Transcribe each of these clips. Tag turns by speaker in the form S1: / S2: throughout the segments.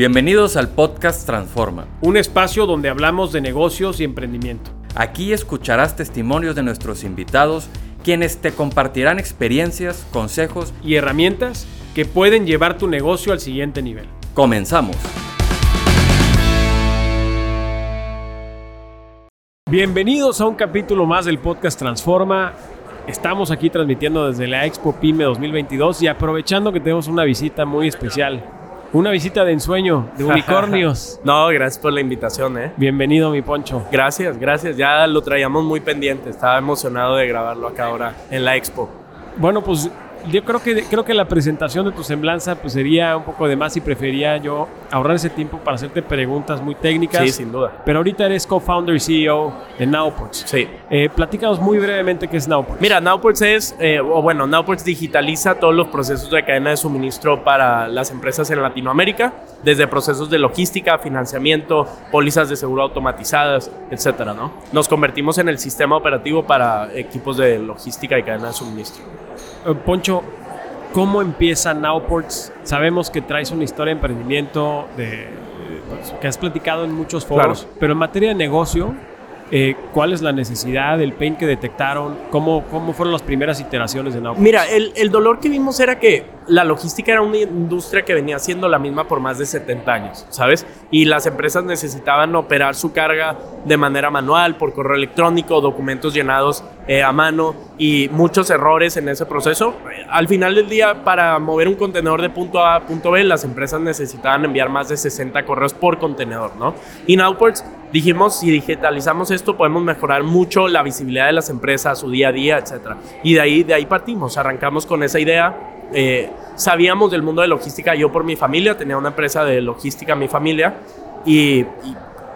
S1: Bienvenidos al podcast Transforma.
S2: Un espacio donde hablamos de negocios y emprendimiento.
S1: Aquí escucharás testimonios de nuestros invitados, quienes te compartirán experiencias, consejos
S2: y herramientas que pueden llevar tu negocio al siguiente nivel.
S1: Comenzamos.
S2: Bienvenidos a un capítulo más del podcast Transforma. Estamos aquí transmitiendo desde la Expo PyME 2022 y aprovechando que tenemos una visita muy especial. Una visita de ensueño, de unicornios.
S3: no, gracias por la invitación, ¿eh?
S2: Bienvenido, mi Poncho.
S3: Gracias, gracias. Ya lo traíamos muy pendiente. Estaba emocionado de grabarlo acá ahora en la Expo.
S2: Bueno, pues yo creo que, creo que la presentación de tu semblanza pues sería un poco de más y prefería yo ahorrar ese tiempo para hacerte preguntas muy técnicas.
S3: Sí, sin duda.
S2: Pero ahorita eres co-founder y CEO de Nowports.
S3: Sí.
S2: Eh, platícanos muy brevemente qué es Nowports.
S3: Mira, Nowports es, eh, o bueno, Nowports digitaliza todos los procesos de cadena de suministro para las empresas en Latinoamérica, desde procesos de logística, financiamiento, pólizas de seguro automatizadas, etcétera, ¿no? Nos convertimos en el sistema operativo para equipos de logística y cadena de suministro.
S2: Eh, Poncho, ¿cómo empieza Nowports? Sabemos que traes una historia de emprendimiento de, pues, que has platicado en muchos foros, pero en materia de negocio, eh, ¿cuál es la necesidad, el pain que detectaron? ¿Cómo, cómo fueron las primeras iteraciones de Nowports?
S3: Mira, el, el dolor que vimos era que la logística era una industria que venía siendo la misma por más de 70 años, ¿sabes? Y las empresas necesitaban operar su carga de manera manual, por correo electrónico, documentos llenados eh, a mano y muchos errores en ese proceso. Al final del día, para mover un contenedor de punto A a punto B, las empresas necesitaban enviar más de 60 correos por contenedor, ¿no? Y Nowports dijimos, si digitalizamos esto, podemos mejorar mucho la visibilidad de las empresas, su día a día, etc. Y de ahí, de ahí partimos, arrancamos con esa idea eh, sabíamos del mundo de logística, yo por mi familia, tenía una empresa de logística mi familia y,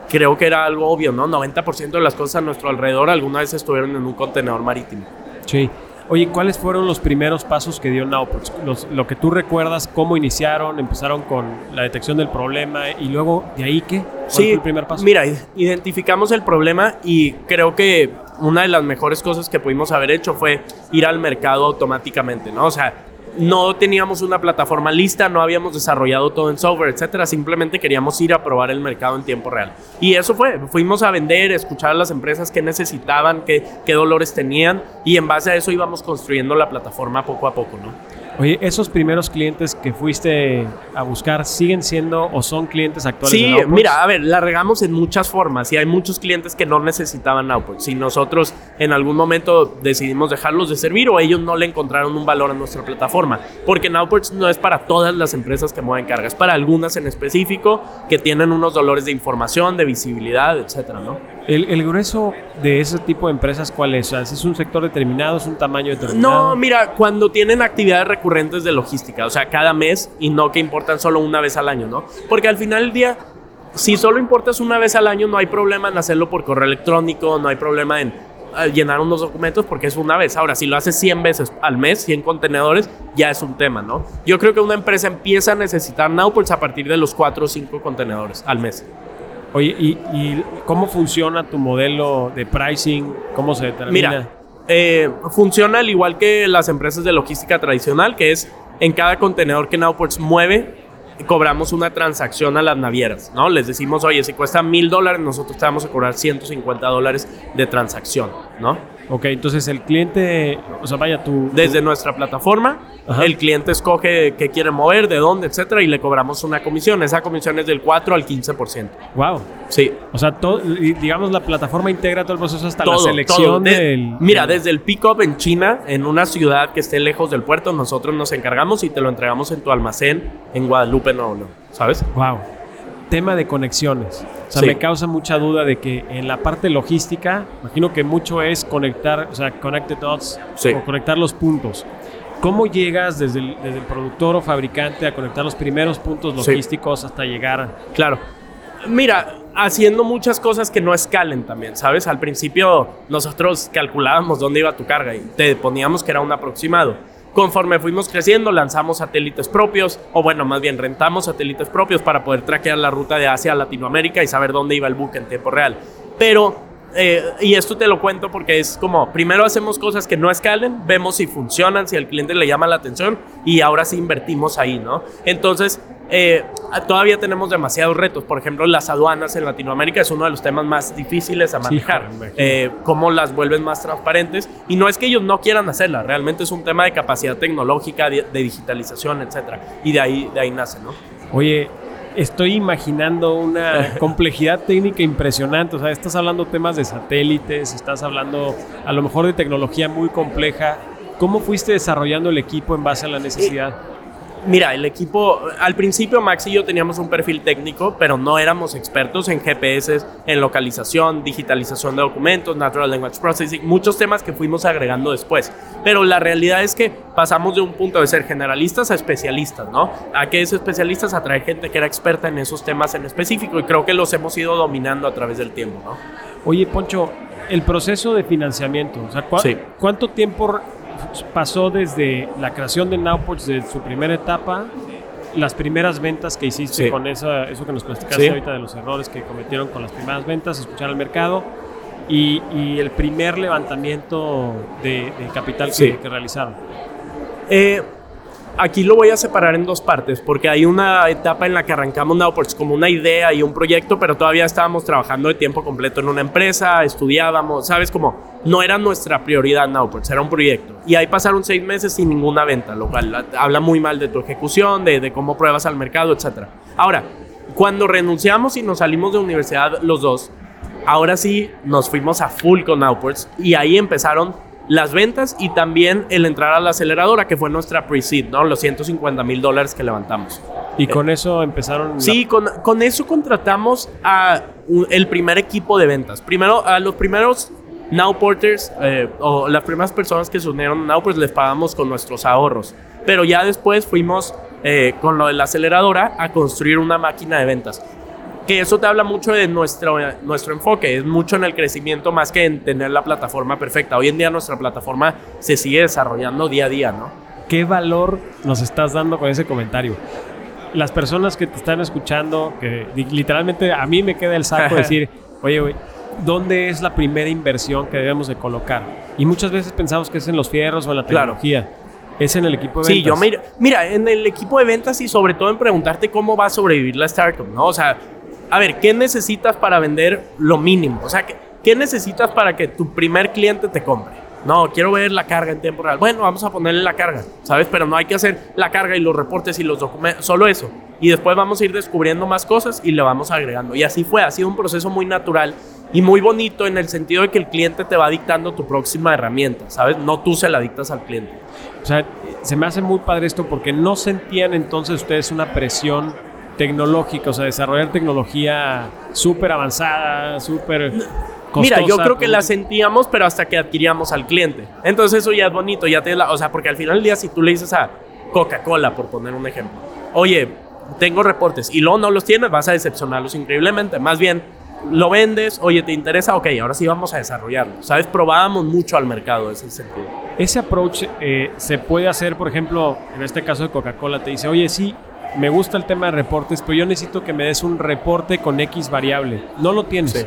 S3: creo que era algo obvio, ¿no? 90% de las cosas a nuestro alrededor alguna vez estuvieron en un contenedor marítimo.
S2: Sí. Oye, ¿cuáles fueron los primeros pasos que dio Nowports? lo que tú recuerdas, cómo iniciaron, empezaron con la detección del problema y luego de ahí qué?
S3: sí, el primer paso? Mira, identificamos el problema y creo que una de las mejores cosas que pudimos haber hecho fue ir al mercado automáticamente, ¿no? O sea, no teníamos una plataforma lista, no habíamos desarrollado todo en software, etcétera. Simplemente queríamos ir a probar el mercado en tiempo real. Y eso fue. Fuimos a vender, escuchar a las empresas qué necesitaban, qué, qué dolores tenían, y en base a eso íbamos construyendo la plataforma poco a poco, ¿no?
S2: Oye, esos primeros clientes que fuiste a buscar siguen siendo o son clientes actuales
S3: sí, mira, a ver, la regamos en muchas formas y hay muchos clientes que no necesitaban Nowports. Si nosotros en algún momento decidimos dejarlos de servir o ellos no le encontraron un valor a nuestra plataforma, porque Nowports no es para todas las empresas que mueven cargas, es para algunas en específico que tienen unos dolores de información, de visibilidad, etcétera, ¿no?
S2: El, grueso de ese tipo de empresas, ¿cuál es? ¿Es un sector determinado? ¿Es un tamaño determinado?
S3: No, mira, cuando tienen actividades recurrentes de logística, o sea, cada mes y no que importan solo una vez al año, ¿no? Porque al final del día, si solo importas una vez al año, no hay problema en hacerlo por correo electrónico, no hay problema en eh, llenar unos documentos porque es una vez. Ahora, si lo haces 100 veces al mes, 100 contenedores, ya es un tema, ¿no? Yo creo que una empresa empieza a necesitar Nowports a partir de los 4 o 5 contenedores al mes.
S2: Oye, ¿y, cómo funciona tu modelo de pricing? ¿Cómo se determina?
S3: Mira, eh, funciona al igual que las empresas de logística tradicional, que es en cada contenedor que Nowports mueve, cobramos una transacción a las navieras, ¿no? Les decimos, oye, si cuesta mil dólares, nosotros te vamos a cobrar 150 dólares de transacción, ¿no?
S2: Ok, entonces el cliente, o sea, vaya tú.
S3: Desde nuestra plataforma, el cliente escoge qué quiere mover, de dónde, etcétera, y le cobramos una comisión. Esa comisión es del 4 al 15%.
S2: Wow.
S3: Sí.
S2: O sea, todo, digamos, la plataforma integra todo el proceso hasta la selección del.
S3: Mira, desde el pick-up en China, en una ciudad que esté lejos del puerto, nosotros nos encargamos y te lo entregamos en tu almacén en Guadalupe, no, no. ¿Sabes?
S2: Wow tema de conexiones. O sea, me causa mucha duda de que en la parte logística, imagino que mucho es conectar, o sea, connect dots o conectar los puntos. ¿Cómo llegas desde el, productor o fabricante a conectar los primeros puntos logísticos hasta llegar?
S3: Claro. Mira, haciendo muchas cosas que no escalen también, ¿sabes? Al principio nosotros calculábamos dónde iba tu carga y te poníamos que era un aproximado Conforme fuimos creciendo, lanzamos satélites propios, o bueno, más bien rentamos satélites propios para poder traquear la ruta de Asia a Latinoamérica y saber dónde iba el buque en tiempo real. Pero eh, y esto te lo cuento porque es como, primero hacemos cosas que no escalen, vemos si funcionan, si al cliente le llama la atención y ahora sí invertimos ahí, ¿no? Entonces, eh, todavía tenemos demasiados retos. Por ejemplo, las aduanas en Latinoamérica es uno de los temas más difíciles a manejar. Eh, cómo las vuelven más transparentes. Y no es que ellos no quieran hacerlas, realmente es un tema de capacidad tecnológica, de, digitalización, etc. Y de ahí, de ahí nace, ¿no?
S2: Oye, estoy imaginando una complejidad técnica impresionante. O sea, estás hablando temas de satélites, estás hablando a lo mejor de tecnología muy compleja. ¿Cómo fuiste desarrollando el equipo en base a la necesidad?
S3: Mira, el equipo, al principio Max y yo teníamos un perfil técnico, pero no éramos expertos en GPS, en localización, digitalización de documentos, Natural Language Processing, muchos temas que fuimos agregando después. Pero la realidad es que pasamos de un punto de ser generalistas a especialistas, ¿no? ¿A qué es especialistas? A traer gente que era experta en esos temas en específico y creo que los hemos ido dominando a través del tiempo, ¿no?
S2: Oye, Poncho, el proceso de financiamiento, o sea, ¿cuánto tiempo pasó desde la creación de Nowports, de su primera etapa, las primeras ventas que hiciste con eso, eso que nos platicaste ahorita de los errores que cometieron con las primeras ventas, escuchar al mercado y, el primer levantamiento de, capital que, que realizaron.
S3: Eh, aquí lo voy a separar en dos partes, porque hay una etapa en la que arrancamos Nowports como una idea y un proyecto, pero todavía estábamos trabajando de tiempo completo en una empresa, estudiábamos, ¿sabes? Como no era nuestra prioridad Nowports, era un proyecto. Y ahí pasaron seis meses sin ninguna venta, lo cual habla muy mal de tu ejecución, de, cómo pruebas al mercado, etc. Ahora, cuando renunciamos y nos salimos de universidad los dos, ahora sí nos fuimos a full con Nowports y ahí empezaron las ventas y también el entrar a la aceleradora, que fue nuestra pre-seed, ¿no? Los 150 mil dólares que levantamos.
S2: ¿Y con eso empezaron?
S3: Sí, con, con, eso contratamos a el primer equipo de ventas. Primero, a los primeros Now Porters, eh, o las primeras personas que se unieron a Now, pues les pagamos con nuestros ahorros. Pero ya después fuimos eh, con lo de la aceleradora a construir una máquina de ventas que eso te habla mucho de nuestro, nuestro enfoque, es mucho en el crecimiento más que en tener la plataforma perfecta. Hoy en día nuestra plataforma se sigue desarrollando día a día, ¿no?
S2: ¿Qué valor nos estás dando con ese comentario? Las personas que te están escuchando, que literalmente a mí me queda el saco decir, oye, ¿dónde es la primera inversión que debemos de colocar? Y muchas veces pensamos que es en los fierros o en la tecnología. Es en el equipo de ventas.
S3: Sí, yo mira, mira, en el equipo de ventas y sobre todo en preguntarte cómo va a sobrevivir la startup, ¿no? O sea, a ver, ¿qué necesitas para vender lo mínimo? O sea, ¿qué, necesitas para que tu primer cliente te compre? No, quiero ver la carga en tiempo real. Bueno, vamos a ponerle la carga, ¿sabes? Pero no hay que hacer la carga y los reportes y los documentos, solo eso. Y después vamos a ir descubriendo más cosas y le vamos agregando. Y así fue, ha sido un proceso muy natural y muy bonito en el sentido de que el cliente te va dictando tu próxima herramienta, ¿sabes? No tú se la dictas al cliente.
S2: O sea, se me hace muy padre esto porque no sentían entonces ustedes una presión tecnológica, o sea, desarrollar tecnología súper avanzada, súper...
S3: Mira, yo creo que la sentíamos, pero hasta que adquiríamos al cliente. Entonces eso ya es bonito, ya te la, o sea, porque al final del día si tú le dices a Coca-Cola, por poner un ejemplo, oye, tengo reportes y luego no los tienes, vas a decepcionarlos increíblemente. Más bien, lo vendes, oye, ¿te interesa? Ok, ahora sí vamos a desarrollarlo. ¿Sabes? Probábamos mucho al mercado ese sentido.
S2: Ese approach eh, se puede hacer, por ejemplo, en este caso de Coca-Cola, te dice, oye, sí, me gusta el tema de reportes, pero yo necesito que me des un reporte con X variable. No lo tienes.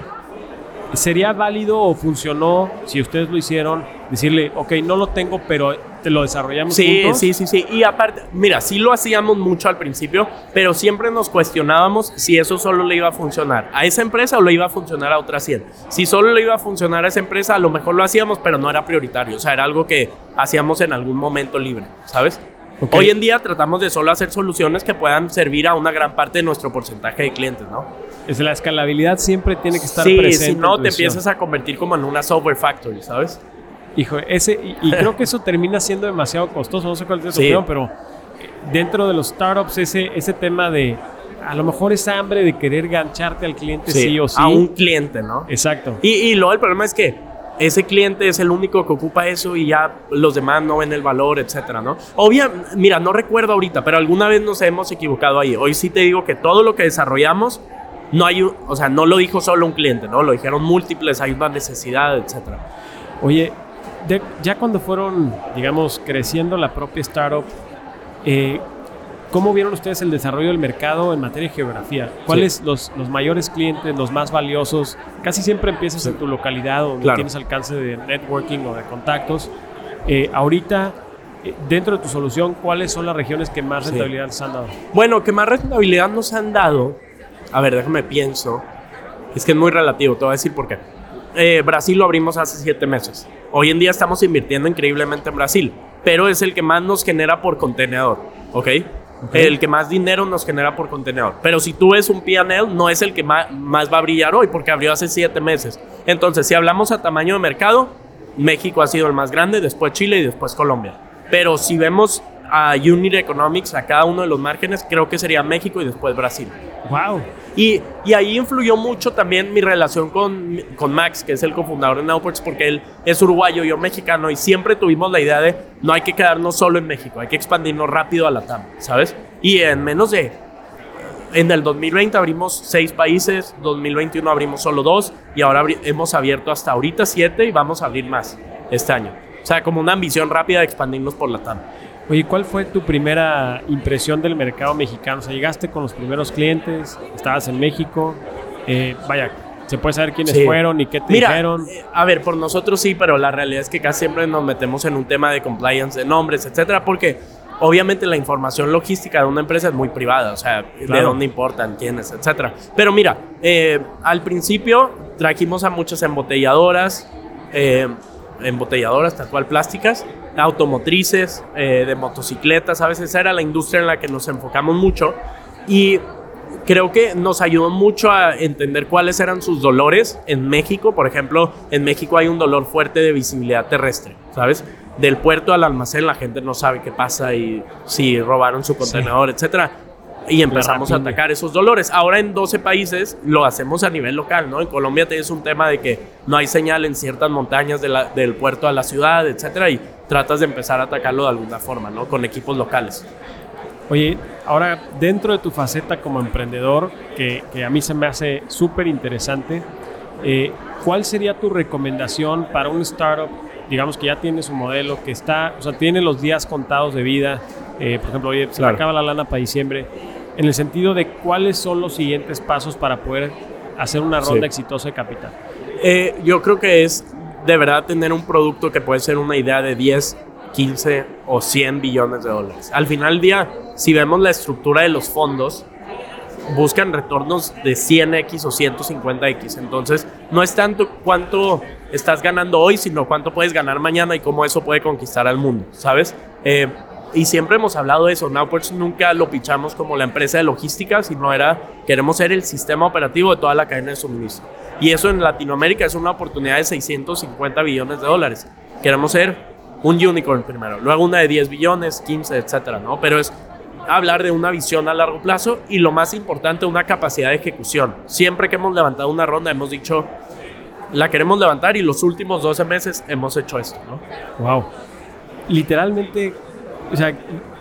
S2: ¿Sería válido o funcionó, si ustedes lo hicieron, decirle, ok, no lo tengo, pero te lo desarrollamos
S3: sí, Sí, sí, sí. Y aparte, mira, sí lo hacíamos mucho al principio, pero siempre nos cuestionábamos si eso solo le iba a funcionar a esa empresa o le iba a funcionar a otra 100. Si solo le iba a funcionar a esa empresa, a lo mejor lo hacíamos, pero no era prioritario. O sea, era algo que hacíamos en algún momento libre, ¿sabes? Hoy en día tratamos de solo hacer soluciones que puedan servir a una gran parte de nuestro porcentaje de clientes, ¿no?
S2: Es la escalabilidad siempre tiene que estar presente.
S3: Sí, si no te empiezas a convertir como en una software factory, ¿sabes?
S2: Hijo, ese, y, creo que eso termina siendo demasiado costoso, no sé cuál es tu opinión, pero dentro de los startups ese, ese tema de a lo mejor esa hambre de querer gancharte al cliente sí, o sí.
S3: A un cliente, ¿no?
S2: Exacto.
S3: Y, y luego el problema es que ese cliente es el único que ocupa eso y ya los demás no ven el valor, etcétera, ¿no? Obvia, mira, no recuerdo ahorita, pero alguna vez nos hemos equivocado ahí. Hoy sí te digo que todo lo que desarrollamos no hay, o sea, no lo dijo solo un cliente, ¿no? Lo dijeron múltiples, hay una necesidad, etcétera.
S2: Oye, ya cuando fueron, digamos, creciendo la propia startup, eh, ¿Cómo vieron ustedes el desarrollo del mercado en materia de geografía? ¿Cuáles los, los mayores clientes, los más valiosos? Casi siempre empiezas en tu localidad donde tienes alcance de networking o de contactos. Eh, ahorita, eh, dentro de tu solución, ¿cuáles son las regiones que más rentabilidad nos han dado?
S3: Bueno, que más rentabilidad nos han dado, a ver, déjame pienso, es que es muy relativo, te voy a decir por qué. Eh, Brasil lo abrimos hace siete meses. Hoy en día estamos invirtiendo increíblemente en Brasil, pero es el que más nos genera por contenedor, ¿ok? El que más dinero nos genera por contenedor. Pero si tú ves un PNL, no es el que más, va a brillar hoy, porque abrió hace siete meses. Entonces, si hablamos a tamaño de mercado, México ha sido el más grande, después Chile y después Colombia. Pero si vemos a Unit Economics, a cada uno de los márgenes, creo que sería México y después Brasil.
S2: ¡Wow!
S3: Y, y ahí influyó mucho también mi relación con, con Max, que es el cofundador de Nowports, porque él es uruguayo, yo mexicano, y siempre tuvimos la idea de no hay que quedarnos solo en México, hay que expandirnos rápido a la TAM, ¿sabes? Y en menos de en el 2020 abrimos seis países, 2021 abrimos solo dos y ahora hemos abierto hasta ahorita siete y vamos a abrir más este año. O sea, como una ambición rápida de expandirnos por la TAM.
S2: Oye, ¿cuál fue tu primera impresión del mercado mexicano? O sea, llegaste con los primeros clientes, estabas en México, eh, vaya, ¿se puede saber quiénes fueron y qué te dijeron?
S3: Eh, a ver, por nosotros sí, pero la realidad es que casi siempre nos metemos en un tema de compliance de nombres, etcétera, porque obviamente la información logística de una empresa es muy privada, o sea, de dónde importan, quiénes, etcétera. Pero mira, eh, al principio trajimos a muchas embotelladoras, embotelladoras tal cual plásticas, automotrices, eh, de motocicletas, a veces era la industria en la que nos enfocamos mucho y creo que nos ayudó mucho a entender cuáles eran sus dolores en México. Por ejemplo, en México hay un dolor fuerte de visibilidad terrestre, ¿sabes? Del puerto al almacén la gente no sabe qué pasa y si robaron su contenedor, etcétera y empezamos a atacar esos dolores. Ahora en 12 países lo hacemos a nivel local, ¿no? En Colombia tienes un tema de que no hay señal en ciertas montañas del puerto a la ciudad, etcétera, y tratas de empezar a atacarlo de alguna forma, ¿no? Con equipos locales.
S2: Oye, ahora dentro de tu faceta como emprendedor, que, a mí se me hace súper interesante, eh, ¿cuál sería tu recomendación para un startup, digamos que ya tiene su modelo, que está, o sea, tiene los días contados de vida, eh, por ejemplo, oye, se acaba la lana para diciembre, en el sentido de cuáles son los siguientes pasos para poder hacer una ronda exitosa de capital?
S3: Eh, yo creo que es de verdad tener un producto que puede ser una idea de 10, 15 o 100 billones de dólares. Al final del día, si vemos la estructura de los fondos, buscan retornos de 100x o 150x. Entonces, no es tanto cuánto estás ganando hoy, sino cuánto puedes ganar mañana y cómo eso puede conquistar al mundo, ¿sabes? Eh, y siempre hemos hablado de eso. Nowports nunca lo pichamos como la empresa de logística, sino era queremos ser el sistema operativo de toda la cadena de suministro. Y eso en Latinoamérica es una oportunidad de 650 billones de dólares. Queremos ser un unicorn primero, luego una de 10 billones, 15, etcétera, ¿no? Pero es hablar de una visión a largo plazo y lo más importante, una capacidad de ejecución. Siempre que hemos levantado una ronda hemos dicho, la queremos levantar y los últimos 12 meses hemos hecho esto, ¿no?
S2: Wow. Literalmente, o sea,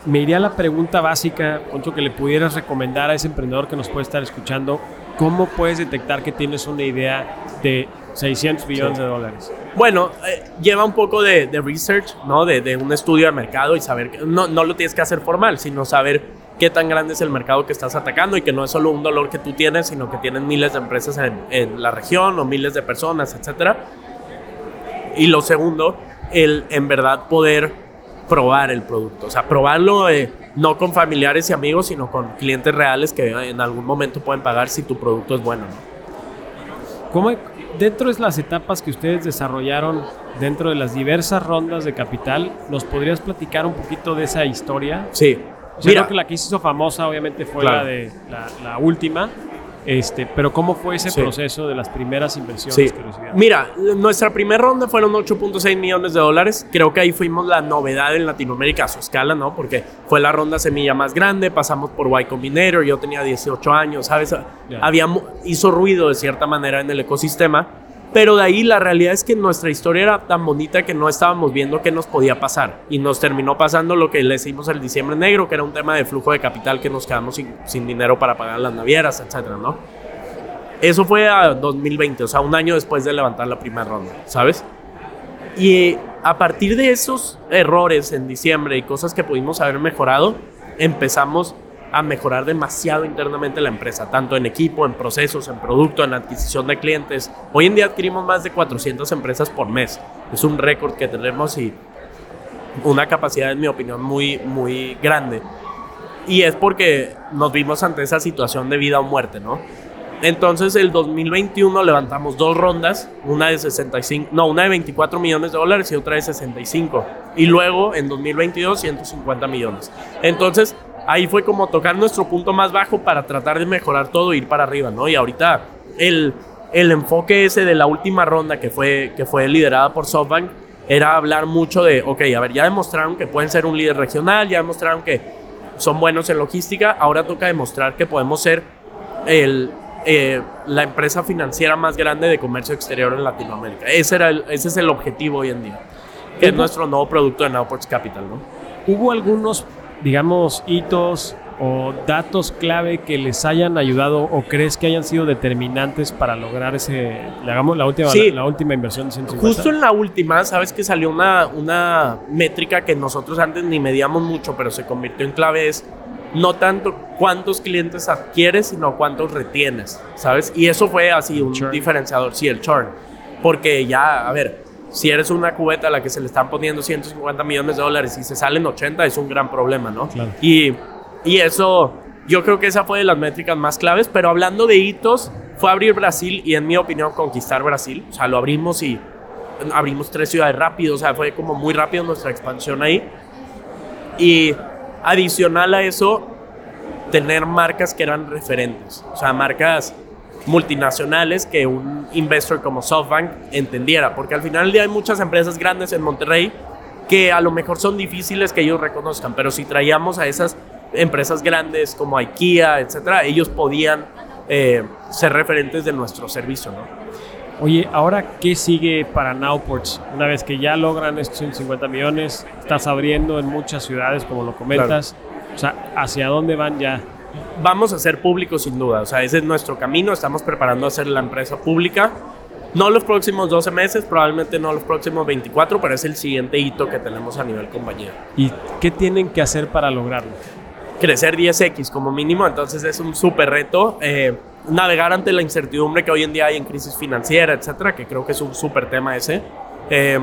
S2: me iría a la pregunta básica, Poncho, que le pudieras recomendar a ese emprendedor que nos puede estar escuchando, ¿cómo puedes detectar que tienes una idea de 600 billones de dólares?
S3: Bueno, eh, lleva un poco de, research, ¿no? De, un estudio de mercado y saber, que no, no lo tienes que hacer formal, sino saber qué tan grande es el mercado que estás atacando y que no es solo un dolor que tú tienes, sino que tienen miles de empresas en, en la región o miles de personas, etcétera. Y lo segundo, el en verdad poder probar el producto. O sea, probarlo eh, no con familiares y amigos, sino con clientes reales que en algún momento pueden pagar si tu producto es bueno.
S2: ¿Cómo, dentro de las etapas que ustedes desarrollaron, dentro de las diversas rondas de capital, ¿nos podrías platicar un poquito de esa historia?
S3: Sí.
S2: Mira, que la que hizo famosa obviamente fue la de la última, este, pero ¿cómo fue ese proceso de las primeras inversiones que recibieron?
S3: Mira, nuestra primera ronda fueron 8.6 millones de dólares. Creo que ahí fuimos la novedad en Latinoamérica a su escala, ¿no? Porque fue la ronda semilla más grande, pasamos por Y Combinator, yo tenía 18 años, ¿sabes? Había, hizo ruido de cierta manera en el ecosistema pero de ahí la realidad es que nuestra historia era tan bonita que no estábamos viendo qué nos podía pasar. Y nos terminó pasando lo que le hicimos el diciembre negro, que era un tema de flujo de capital que nos quedamos sin, dinero para pagar las navieras, etcétera, ¿no? Eso fue a 2020, o sea, un año después de levantar la primera ronda, ¿sabes? Y a partir de esos errores en diciembre y cosas que pudimos haber mejorado, empezamos a mejorar demasiado internamente la empresa, tanto en equipo, en procesos, en producto, en adquisición de clientes. Hoy en día adquirimos más de 400 empresas por mes. Es un récord que tenemos y una capacidad, en mi opinión, muy, muy grande. Y es porque nos vimos ante esa situación de vida o muerte, ¿no? Entonces, el 2021 levantamos dos rondas, una de 65, no, una de 24 millones de dólares y otra de 65. Y luego, en 2022, 150 millones. Entonces, ahí fue como tocar nuestro punto más bajo para tratar de mejorar todo e ir para arriba, ¿no? Y ahorita el, el enfoque ese de la última ronda que fue, que fue liderada por SoftBank era hablar mucho de, ok, a ver, ya demostraron que pueden ser un líder regional, ya demostraron que son buenos en logística, ahora toca demostrar que podemos ser el, eh, la empresa financiera más grande de comercio exterior en Latinoamérica. Ese, era ese es el objetivo hoy en día, que es nuestro nuevo producto de Nowports Capital, ¿no?
S2: ¿Hubo algunos digamos, hitos o datos clave que les hayan ayudado o crees que hayan sido determinantes para lograr ese, hagamos la última, la, última inversión de 150?
S3: Justo en la última, sabes que salió una, una métrica que nosotros antes ni medíamos mucho, pero se convirtió en clave es no tanto cuántos clientes adquieres, sino cuántos retienes, ¿sabes? Y eso fue así un diferenciador, sí, el churn. Porque ya, a ver, si eres una cubeta a la que se le están poniendo 150 millones de dólares y se salen 80, es un gran problema, ¿no? Y, y eso, yo creo que esa fue de las métricas más claves, pero hablando de hitos, fue abrir Brasil y en mi opinión conquistar Brasil. O sea, lo abrimos y abrimos tres ciudades rápido, o sea, fue como muy rápido nuestra expansión ahí. Y adicional a eso, tener marcas que eran referentes, o sea, marcas multinacionales que un investor como SoftBank entendiera, porque al final del día hay muchas empresas grandes en Monterrey que a lo mejor son difíciles que ellos reconozcan, pero si traíamos a esas empresas grandes como IKEA, etcétera, ellos podían eh, ser referentes de nuestro servicio, ¿no?
S2: Oye, ahora, ¿qué sigue para Nowports? Una vez que ya logran estos 150 millones, estás abriendo en muchas ciudades, como lo comentas. O sea, ¿hacia dónde van ya?
S3: Vamos a ser públicos sin duda. O sea, ese es nuestro camino. Estamos preparando a ser la empresa pública. No los próximos 12 meses, probablemente no los próximos 24, pero es el siguiente hito que tenemos a nivel compañía.
S2: ¿Y qué tienen que hacer para lograrlo?
S3: Crecer 10x como mínimo, entonces es un súper reto. Eh, navegar ante la incertidumbre que hoy en día hay en crisis financiera, etcétera, que creo que es un súper tema ese. Eh,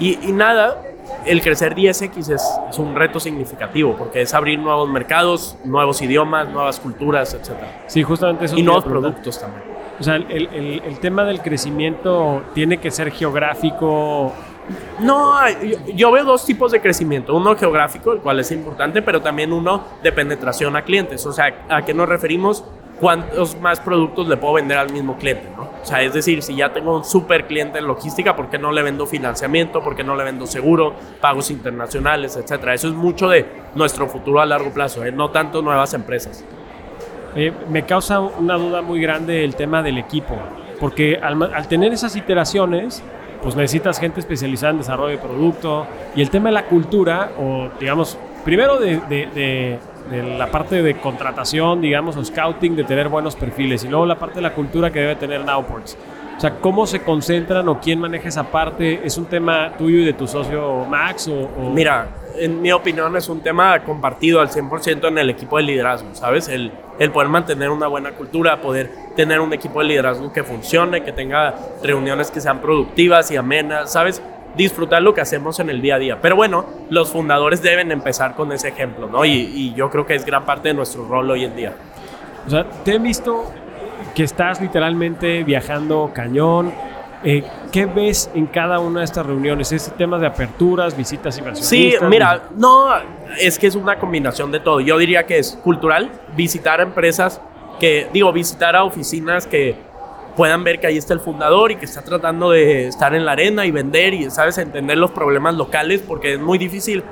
S3: y, y nada, el crecer 10X es, un reto significativo porque es abrir nuevos mercados, nuevos idiomas, nuevas culturas, etc.
S2: Sí, justamente eso.
S3: Y nuevos productos también.
S2: O sea, el, tema del crecimiento tiene que ser geográfico.
S3: No, yo, veo dos tipos de crecimiento. Uno geográfico, el cual es importante, pero también uno de penetración a clientes. O sea, ¿a qué nos referimos? ¿Cuántos más productos le puedo vender al mismo cliente? ¿no? O sea, es decir, si ya tengo un super cliente en logística, ¿por qué no le vendo financiamiento? ¿Por qué no le vendo seguro, pagos internacionales, etcétera? Eso es mucho de nuestro futuro a largo plazo, ¿eh? no tanto nuevas empresas.
S2: Eh, me causa una duda muy grande el tema del equipo, porque al, tener esas iteraciones, pues necesitas gente especializada en desarrollo de producto y el tema de la cultura, o digamos, primero de de la parte de contratación, digamos, o scouting, de tener buenos perfiles, y luego la parte de la cultura que debe tener Nowports. O sea, ¿cómo se concentran o quién maneja esa parte? ¿Es un tema tuyo y de tu socio Max? O,
S3: Mira, en mi opinión es un tema compartido al 100% en el equipo de liderazgo, ¿sabes? El, el poder mantener una buena cultura, poder tener un equipo de liderazgo que funcione, que tenga reuniones que sean productivas y amenas, ¿sabes? Disfrutar lo que hacemos en el día a día. Pero bueno, los fundadores deben empezar con ese ejemplo, ¿no? Y, yo creo que es gran parte de nuestro rol hoy en día.
S2: O sea, te he visto que estás literalmente viajando cañón. Eh, ¿Qué ves en cada una de estas reuniones? ¿Es temas de aperturas, visitas inversionistas?
S3: Sí, mira, no, es que es una combinación de todo. Yo diría que es cultural, visitar a empresas que, digo, visitar a oficinas que puedan ver que ahí está el fundador y que está tratando de estar en la arena y vender y, ¿sabes?, entender los problemas locales, porque es muy difícil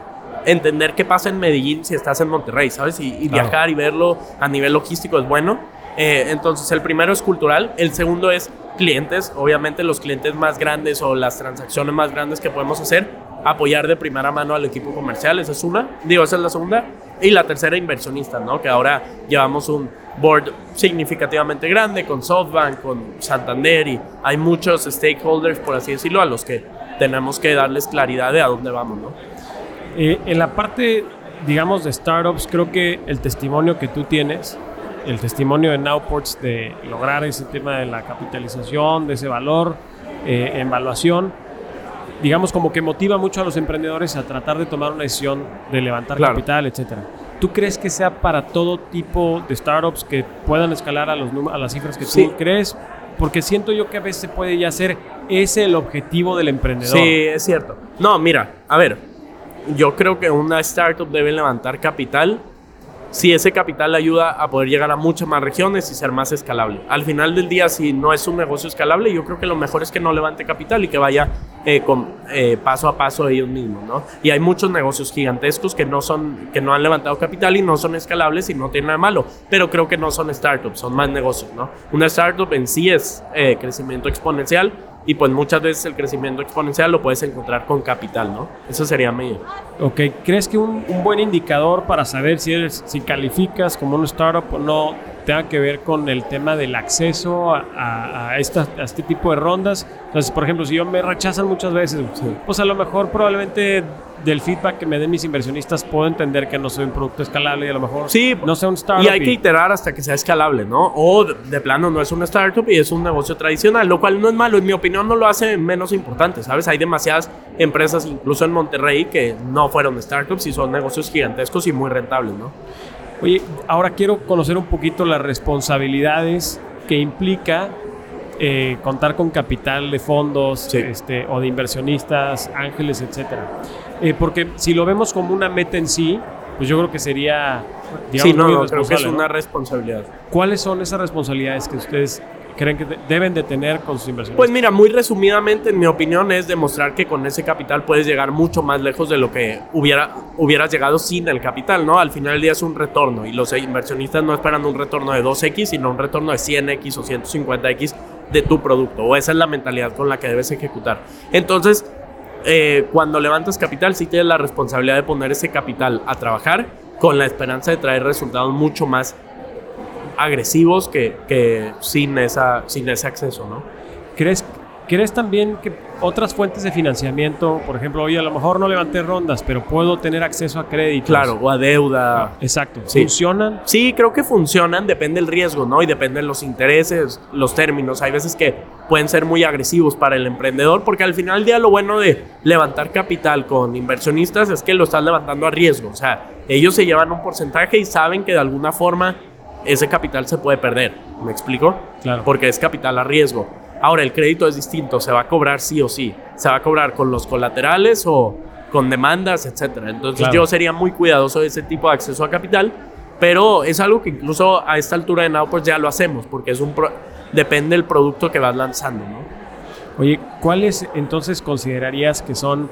S3: entender qué pasa en Medellín si estás en Monterrey, ¿sabes? Y, viajar y verlo a nivel logístico es bueno. Eh, entonces, el primero es cultural, el segundo es clientes, obviamente los clientes más grandes o las transacciones más grandes que podemos hacer, apoyar de primera mano al equipo comercial, esa es una, digo, esa es la segunda. Y la tercera, inversionistas, ¿no? Que ahora llevamos un board significativamente grande con SoftBank, con Santander y hay muchos stakeholders, por así decirlo, a los que tenemos que darles claridad de a dónde vamos, ¿no?
S2: Eh, en la parte digamos, de startups, creo que el testimonio que tú tienes, el testimonio de Nowports de lograr ese tema de la capitalización, de ese valor, eh, evaluación, digamos, como que motiva mucho a los emprendedores a tratar de tomar una decisión de levantar capital, etcétera. ¿Tú crees que sea para todo tipo de startups que puedan escalar a, los, a las cifras que tú crees? Porque siento yo que a veces puede ya ser ese el objetivo del emprendedor.
S3: Sí, es cierto. No, mira, a ver, yo creo que una startup debe levantar capital si ese capital ayuda a poder llegar a muchas más regiones y ser más escalable. Al final del día, si no es un negocio escalable, yo creo que lo mejor es que no levante capital y que vaya eh, con, eh, paso a paso ellos mismos, ¿no? Y hay muchos negocios gigantescos que no, son, que no han levantado capital y no son escalables y no tienen nada malo, pero creo que no son startups, son más negocios, ¿no? Una startup en sí es eh, crecimiento exponencial, y pues muchas veces el crecimiento exponencial lo puedes encontrar con capital, ¿no? Eso sería medio.
S2: Ok, ¿crees que un, un, buen indicador para saber si, eres, si calificas como un startup o no tenga que ver con el tema del acceso a, a, esta, a este tipo de rondas? Entonces, por ejemplo, si yo me rechazan muchas veces, pues a lo mejor probablemente del feedback que me den mis inversionistas puedo entender que no soy un producto escalable y a lo mejor
S3: sí, no sea un startup. Y hay que iterar hasta que sea escalable, ¿no? O de, plano no es un startup y es un negocio tradicional, lo cual no es malo. En mi opinión no lo hace menos importante, ¿sabes? Hay demasiadas empresas, incluso en Monterrey, que no fueron startups y son negocios gigantescos y muy rentables, ¿no?
S2: Oye, ahora quiero conocer un poquito las responsabilidades que implica eh, contar con capital de fondos este, o de inversionistas, ángeles, etcétera. Eh, porque si lo vemos como una meta en sí, pues yo creo que sería.
S3: Digamos, sí, no, creo que es una responsabilidad.
S2: ¿Cuáles son esas responsabilidades que ustedes creen que deben de tener con sus inversiones?
S3: Pues mira, muy resumidamente, en mi opinión, es demostrar que con ese capital puedes llegar mucho más lejos de lo que hubiera, hubieras llegado sin el capital, ¿no? Al final del día es un retorno y los inversionistas no esperan un retorno de 2X, sino un retorno de 100X o 150X de tu producto, o esa es la mentalidad con la que debes ejecutar. Entonces, eh, cuando levantas capital, sí tienes la responsabilidad de poner ese capital a trabajar con la esperanza de traer resultados mucho más agresivos que, que sin, esa, sin ese acceso, ¿no?
S2: ¿Crees, ¿Crees también que otras fuentes de financiamiento, por ejemplo, hoy a lo mejor no levanté rondas, pero puedo tener acceso a crédito?
S3: Claro, o a deuda.
S2: Ah, exacto. ¿Funcionan?
S3: Sí, creo que funcionan, depende del riesgo, ¿no? Y depende de los intereses, los términos. Hay veces que pueden ser muy agresivos para el emprendedor, porque al final del día lo bueno de levantar capital con inversionistas es que lo estás levantando a riesgo. O sea, ellos se llevan un porcentaje y saben que de alguna forma ese capital se puede perder. ¿Me explico?
S2: Claro.
S3: Porque es capital a riesgo. Ahora, el crédito es distinto, se va a cobrar sí o sí. Se va a cobrar con los colaterales o con demandas, etcétera. Entonces, yo sería muy cuidadoso de ese tipo de acceso a capital, pero es algo que incluso a esta altura de Now pues ya lo hacemos, porque es un depende del producto que vas lanzando, ¿no?
S2: Oye, ¿cuáles entonces considerarías que son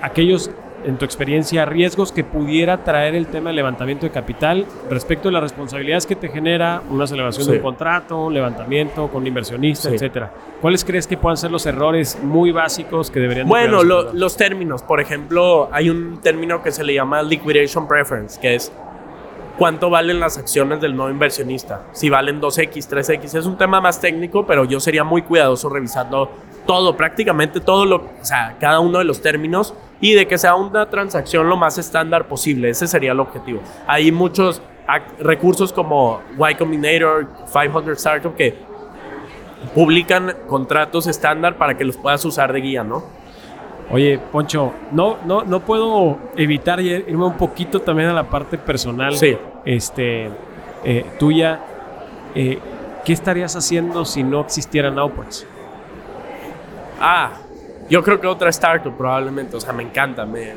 S2: aquellos en tu experiencia, riesgos que pudiera traer el tema del levantamiento de capital respecto a las responsabilidades que te genera una celebración de un contrato, un levantamiento con un inversionista, etcétera? ¿Cuáles crees que puedan ser los errores muy básicos que deberían
S3: Bueno, los términos. Por ejemplo, hay un término que se le llama liquidation preference, que es cuánto valen las acciones del nuevo inversionista. Si valen 2X, 3X. Es un tema más técnico, pero yo sería muy cuidadoso revisando todo, prácticamente todo lo, o sea, cada uno de los términos y de que sea una transacción lo más estándar posible. Ese sería el objetivo. Hay muchos recursos como Y Combinator, 500 Startup que publican contratos estándar para que los puedas usar de guía, ¿no?
S2: Oye, Poncho, no, no, no puedo evitar irme un poquito también a la parte personal
S3: sí.
S2: este, eh, tuya. Eh, ¿Qué estarías haciendo si no existieran Outputs?
S3: Ah, yo creo que otra startup probablemente, o sea, me encanta. Me,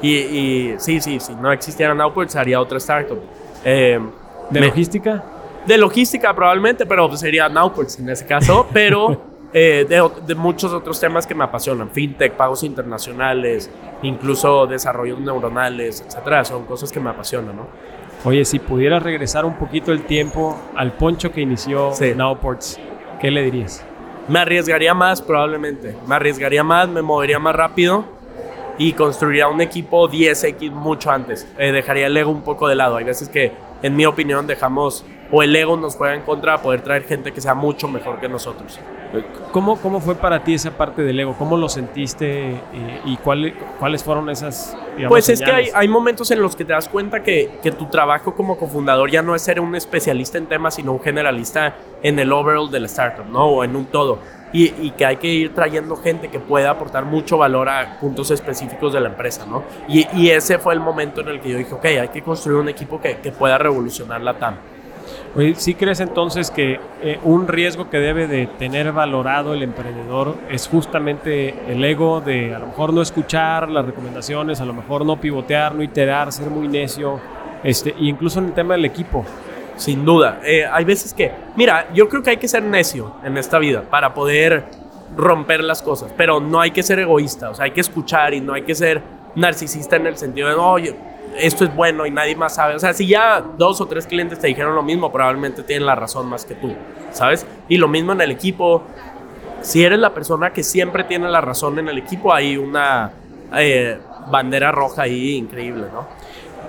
S3: y, sí, sí, si no existieran Outputs, haría otra startup.
S2: Eh, ¿De logística?
S3: De logística probablemente, pero sería Outputs en ese caso, pero eh, de, muchos otros temas que me apasionan, fintech, pagos internacionales, incluso desarrollos neuronales, etcétera, son cosas que me apasionan, ¿no?
S2: Oye, si pudieras regresar un poquito el tiempo al poncho que inició Nowports, ¿qué le dirías?
S3: Me arriesgaría más probablemente. Me arriesgaría más, me movería más rápido y construiría un equipo 10X mucho antes. Eh, dejaría el ego un poco de lado. Hay veces que, en mi opinión, dejamos o el ego nos juega en contra a poder traer gente que sea mucho mejor que nosotros.
S2: ¿Cómo, cómo fue para ti esa parte del ego? ¿Cómo lo sentiste eh, y cuáles fueron esas...
S3: pues es que hay, hay, momentos en los que te das cuenta que, que, tu trabajo como cofundador ya no es ser un especialista en temas, sino un generalista en el overall del startup, ¿no? O en un todo. Y, y, que hay que ir trayendo gente que pueda aportar mucho valor a puntos específicos de la empresa, ¿no? Y, y ese fue el momento en el que yo dije, ok, hay que construir un equipo que, que pueda revolucionar la TAM.
S2: Oye, ¿sí crees entonces que eh, un riesgo que debe de tener valorado el emprendedor es justamente el ego de a lo mejor no escuchar las recomendaciones, a lo mejor no pivotear, no iterar, ser muy necio, este, e incluso en el tema del equipo?
S3: Sin duda. Eh, hay veces que, mira, yo creo que hay que ser necio en esta vida para poder romper las cosas, pero no hay que ser egoísta, o sea, hay que escuchar y no hay que ser narcisista en el sentido de, oye, esto es bueno y nadie más sabe. O sea, si ya dos o tres clientes te dijeron lo mismo, probablemente tienen la razón más que tú, ¿sabes? Y lo mismo en el equipo. Si eres la persona que siempre tiene la razón en el equipo, hay una eh, bandera roja ahí increíble, ¿no?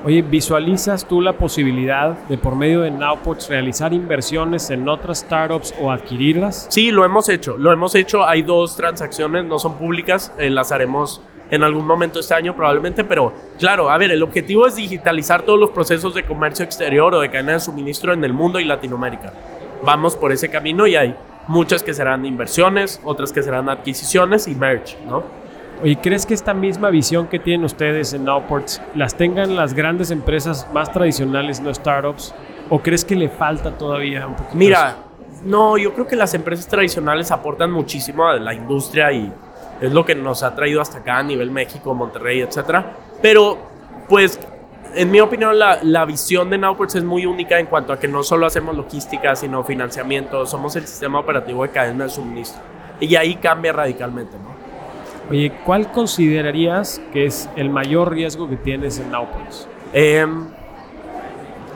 S2: Oye, ¿visualizas tú la posibilidad de por medio de Nowports realizar inversiones en otras startups o adquirirlas?
S3: Sí, lo hemos hecho. Lo hemos hecho. Hay dos transacciones, no son públicas, eh, las haremos en algún momento este año probablemente, pero claro, a ver, el objetivo es digitalizar todos los procesos de comercio exterior o de cadena de suministro en el mundo y Latinoamérica. Vamos por ese camino y hay muchas que serán inversiones, otras que serán adquisiciones y merge, ¿no?
S2: ¿Y crees que esta misma visión que tienen ustedes en Nowports las tengan las grandes empresas más tradicionales, no startups? ¿O crees que le falta todavía un poquito?
S3: Mira, no, yo creo que las empresas tradicionales aportan muchísimo a la industria y es lo que nos ha traído hasta acá a nivel México, Monterrey, etcétera. Pero, pues, en mi opinión, la, la visión de Nowports es muy única en cuanto a que no solo hacemos logística, sino financiamiento, somos el sistema operativo de cadena de suministro. Y ahí cambia radicalmente, ¿no?
S2: Oye, ¿cuál considerarías que es el mayor riesgo que tienes en Nowports?
S3: Em,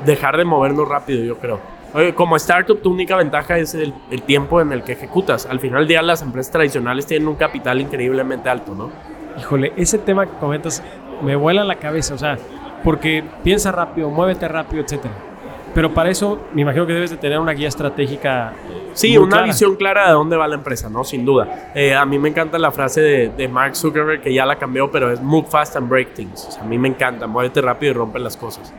S3: dejar de movernos rápido, yo creo como startup, tu única ventaja es el, tiempo en el que ejecutas. Al final del día, las empresas tradicionales tienen un capital increíblemente alto, ¿no?
S2: Híjole, ese tema que comentas me vuela la cabeza, o sea, porque piensa rápido, muévete rápido, etcétera. Pero para eso, me imagino que debes de tener una guía estratégica.
S3: Sí, una visión clara de dónde va la empresa, ¿no? Sin duda. Eh, a mí me encanta la frase de, de, Mark Zuckerberg, que ya la cambió, pero es move fast and break things. O sea, a mí me encanta, muévete rápido y rompe las cosas.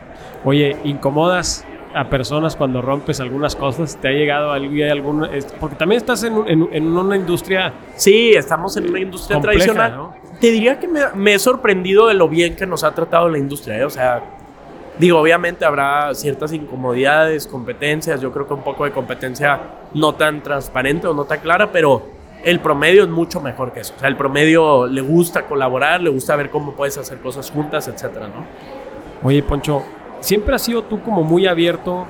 S2: Oye, ¿incomodas a personas cuando rompes algunas cosas? ¿Te ha llegado alguna? Porque también estás en, en, una industria.
S3: Sí, estamos en una industria tradicional. Te diría que me, he sorprendido de lo bien que nos ha tratado la industria. ¿eh? O sea, digo, obviamente habrá ciertas incomodidades, competencias. Yo creo que un poco de competencia no tan transparente o no tan clara, pero el promedio es mucho mejor que eso. O sea, el promedio le gusta colaborar, le gusta ver cómo puedes hacer cosas juntas, etcétera, ¿no?
S2: Oye, Poncho, siempre has sido tú como muy abierto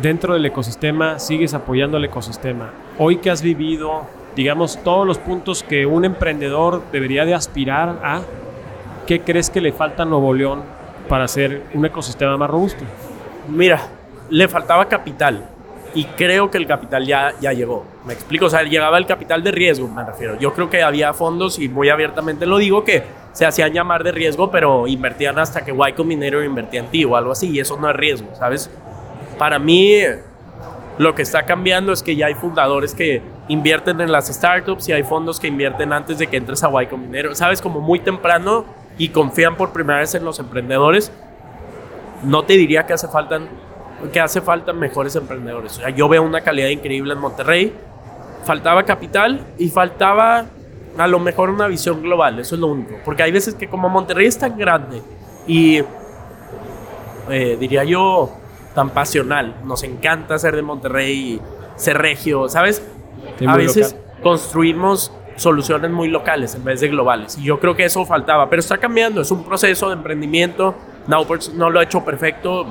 S2: dentro del ecosistema, sigues apoyando al ecosistema. Hoy que has vivido, digamos, todos los puntos que un emprendedor debería de aspirar a, ¿qué crees que le falta a Nuevo León para hacer un ecosistema más robusto?
S3: Mira, le faltaba capital y creo que el capital ya, ya llegó. Me explico, o sea, llegaba el capital de riesgo, me refiero. Yo creo que había fondos y muy abiertamente lo digo que se hacían llamar de riesgo, pero invertían hasta que Y Combinator invertía en ti o algo así, y eso no es riesgo, ¿sabes? Para mí, lo que está cambiando es que ya hay fundadores que invierten en las startups y hay fondos que invierten antes de que entres a Y Combinator, ¿sabes? Como muy temprano y confían por primera vez en los emprendedores. No te diría que hace falta, que hace falta mejores emprendedores. O sea, yo veo una calidad increíble en Monterrey. Faltaba capital y faltaba a lo mejor una visión global, eso es lo único. Porque hay veces que como Monterrey es tan grande y eh, diría yo tan pasional, nos encanta ser de Monterrey ser regio, ¿sabes? a veces construimos soluciones muy locales en vez de globales. Y yo creo que eso faltaba, pero está cambiando, es un proceso de emprendimiento. Nowports no lo ha hecho perfecto,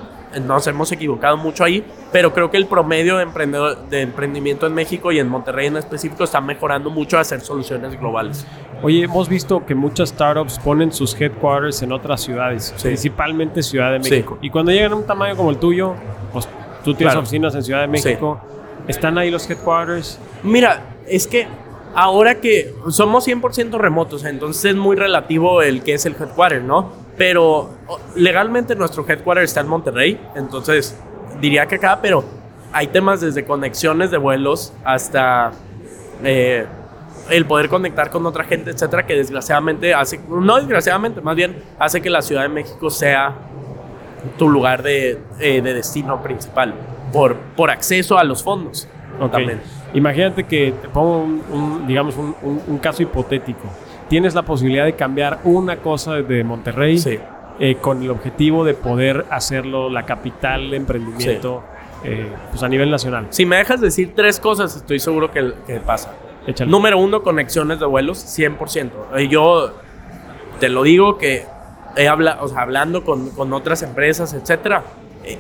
S3: nos hemos equivocado mucho ahí, pero creo que el promedio de, emprendedor, de emprendimiento en México y en Monterrey en específico está mejorando mucho a hacer soluciones globales.
S2: Oye, hemos visto que muchas startups ponen sus headquarters en otras ciudades, principalmente Ciudad de México. Y cuando llegan a un tamaño como el tuyo, pues tú tienes oficinas en Ciudad de México, ¿están ahí los headquarters?
S3: Mira, es que ahora que somos 100% remotos, entonces es muy relativo el que es el headquarter, ¿no? Pero legalmente nuestro headquarter está en Monterrey, entonces diría que acá, pero hay temas desde conexiones de vuelos hasta eh, el poder conectar con otra gente, etcétera, que desgraciadamente hace, no desgraciadamente, más bien hace que la Ciudad de México sea tu lugar de, eh, destino principal por, por acceso a los fondos. También.
S2: Imagínate que te pongo un, digamos, un, caso hipotético. Tienes la posibilidad de cambiar una cosa de Monterrey eh, con el objetivo de poder hacerlo la capital de emprendimiento eh, pues a nivel nacional.
S3: Si me dejas decir tres cosas, estoy seguro que, que pasa. Número uno, conexiones de vuelos, 100%. Yo te lo digo que he hablado, o sea, hablando con, con, otras empresas, etcétera. Eh,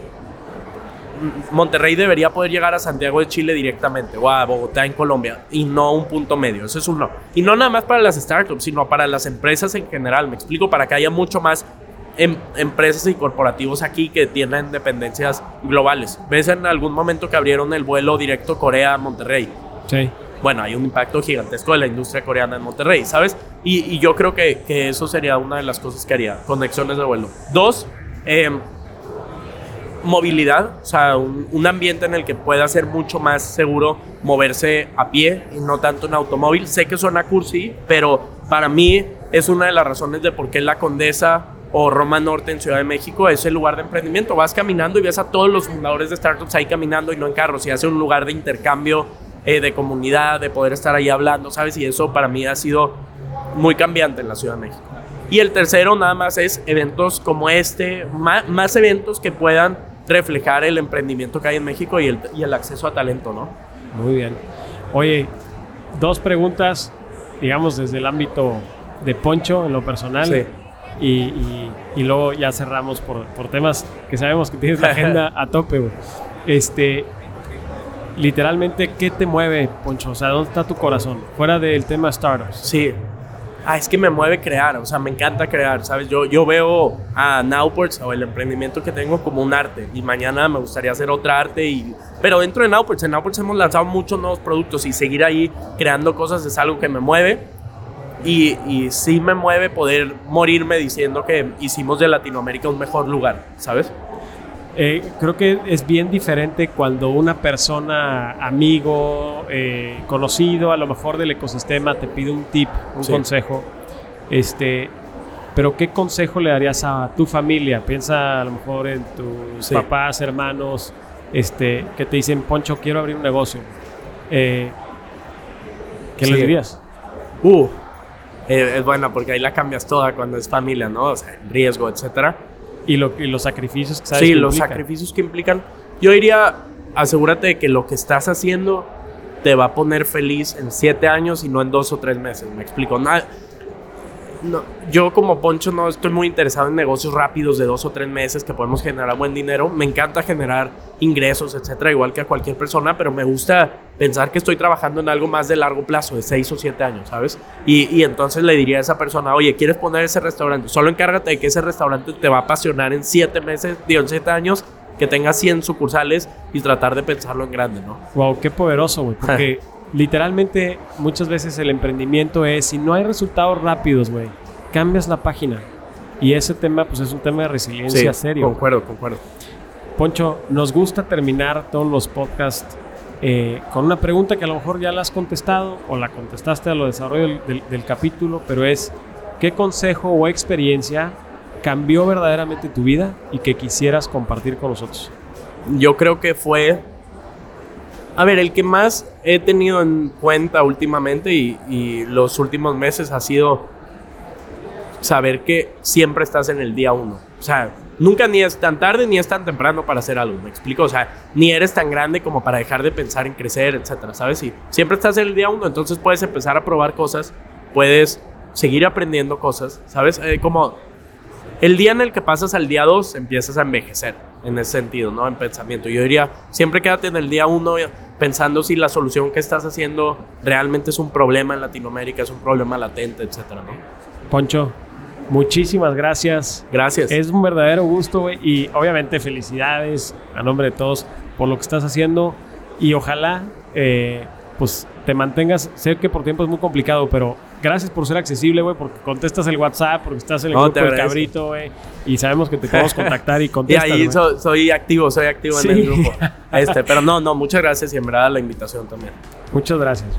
S3: Monterrey debería poder llegar a Santiago de Chile directamente o a Bogotá en Colombia y no un punto medio. Eso es uno. Y no nada más para las startups, sino para las empresas en general. Me explico, para que haya mucho más em, empresas y corporativos aquí que tienen dependencias globales. ¿Ves en algún momento que abrieron el vuelo directo Corea-Monterrey?
S2: Sí
S3: bueno, hay un impacto gigantesco de la industria coreana en Monterrey, ¿sabes? Y, yo creo que, eso sería una de las cosas que haría, conexiones de vuelo. Dos, em, movilidad, o sea, un, ambiente en el que pueda ser mucho más seguro moverse a pie y no tanto en automóvil. Sé que suena cursi, pero para mí es una de las razones de por qué la Condesa o Roma Norte en Ciudad de México es el lugar de emprendimiento. Vas caminando y ves a todos los fundadores de startups ahí caminando y no en carros y hace un lugar de intercambio eh, de comunidad, de poder estar ahí hablando, ¿sabes? Y eso para mí ha sido muy cambiante en la Ciudad de México. Y el tercero nada más es eventos como este, más, eventos que puedan reflejar el emprendimiento que hay en México y el, y el acceso a talento, ¿no?
S2: Muy bien. Oye, dos preguntas, digamos, desde el ámbito de Poncho en lo personal. Sí. Y, y, luego ya cerramos por, por, temas que sabemos que tienes la agenda a tope, güey. Este, literalmente, ¿qué te mueve, Poncho? O sea, ¿dónde está tu corazón? Fuera del tema startups.
S3: Sí. Ah, es que me mueve crear, o sea, me encanta crear, ¿sabes? Yo, yo veo a Nowports o el emprendimiento que tengo como un arte y mañana me gustaría hacer otra arte y... Pero dentro de Nowports, en Nowports hemos lanzado muchos nuevos productos y seguir ahí creando cosas es algo que me mueve y, y sí me mueve poder morirme diciendo que hicimos de Latinoamérica un mejor lugar, ¿sabes?
S2: Eh, creo que es bien diferente cuando una persona, amigo, eh, conocido, a lo mejor del ecosistema, te pide un tip, un consejo. Este, pero ¿qué consejo le darías a tu familia? Piensa a lo mejor en tus papás, hermanos, este, que te dicen, Poncho, quiero abrir un negocio. Eh, ¿Qué le dirías?
S3: Uh, es buena porque ahí la cambias toda cuando es familia, ¿no? O sea, riesgo, etcétera.
S2: Y, los sacrificios
S3: que sabes Sí, los sacrificios que implican. Yo diría, asegúrate de que lo que estás haciendo te va a poner feliz en siete años y no en dos o tres meses. Me explico. Nada no, yo como Poncho no estoy muy interesado en negocios rápidos de dos o tres meses que podemos generar buen dinero. Me encanta generar ingresos, etcétera, igual que a cualquier persona, pero me gusta pensar que estoy trabajando en algo más de largo plazo, de seis o siete años, ¿sabes? Y, y entonces le diría a esa persona, oye, ¿quieres poner ese restaurante? Solo encárgate de que ese restaurante te va a apasionar en siete meses, digo, en siete años, que tenga 100 sucursales y tratar de pensarlo en grande, ¿no?
S2: Wow, qué poderoso, güey, porque literalmente muchas veces el emprendimiento es, si no hay resultados rápidos, güey, cambias la página. Y ese tema, pues es un tema de resiliencia sí, serio.
S3: Concuerdo, concuerdo.
S2: Poncho, nos gusta terminar todos los podcasts eh, con una pregunta que a lo mejor ya la has contestado o la contestaste a lo desarrollo del, capítulo, pero es, ¿qué consejo o experiencia cambió verdaderamente tu vida y que quisieras compartir con nosotros?
S3: Yo creo que fue a ver, el que más he tenido en cuenta últimamente y, los últimos meses ha sido saber que siempre estás en el día uno. O sea, nunca ni es tan tarde ni es tan temprano para hacer algo, ¿me explico? O sea, ni eres tan grande como para dejar de pensar en crecer, etcétera, ¿sabes? Y siempre estás en el día uno, entonces puedes empezar a probar cosas, puedes seguir aprendiendo cosas, ¿sabes? Eh, como el día en el que pasas al día dos empiezas a envejecer en ese sentido, ¿no? En pensamiento. Yo diría, siempre quédate en el día uno pensando si la solución que estás haciendo realmente es un problema en Latinoamérica, es un problema latente, etcétera, ¿no?
S2: Poncho, muchísimas gracias.
S3: Gracias.
S2: Es un verdadero gusto, güey, y obviamente felicidades a nombre de todos por lo que estás haciendo y ojalá, eh, pues, te mantengas, sé que por tiempo es muy complicado, pero gracias por ser accesible, güey, porque contestas el WhatsApp, porque estás en el grupo del cabrito, güey, y sabemos que te podemos contactar y contestar.
S3: y ahí soy activo, soy activo en el grupo. Este, pero no, no, muchas gracias y en verdad la invitación también.
S2: Muchas gracias.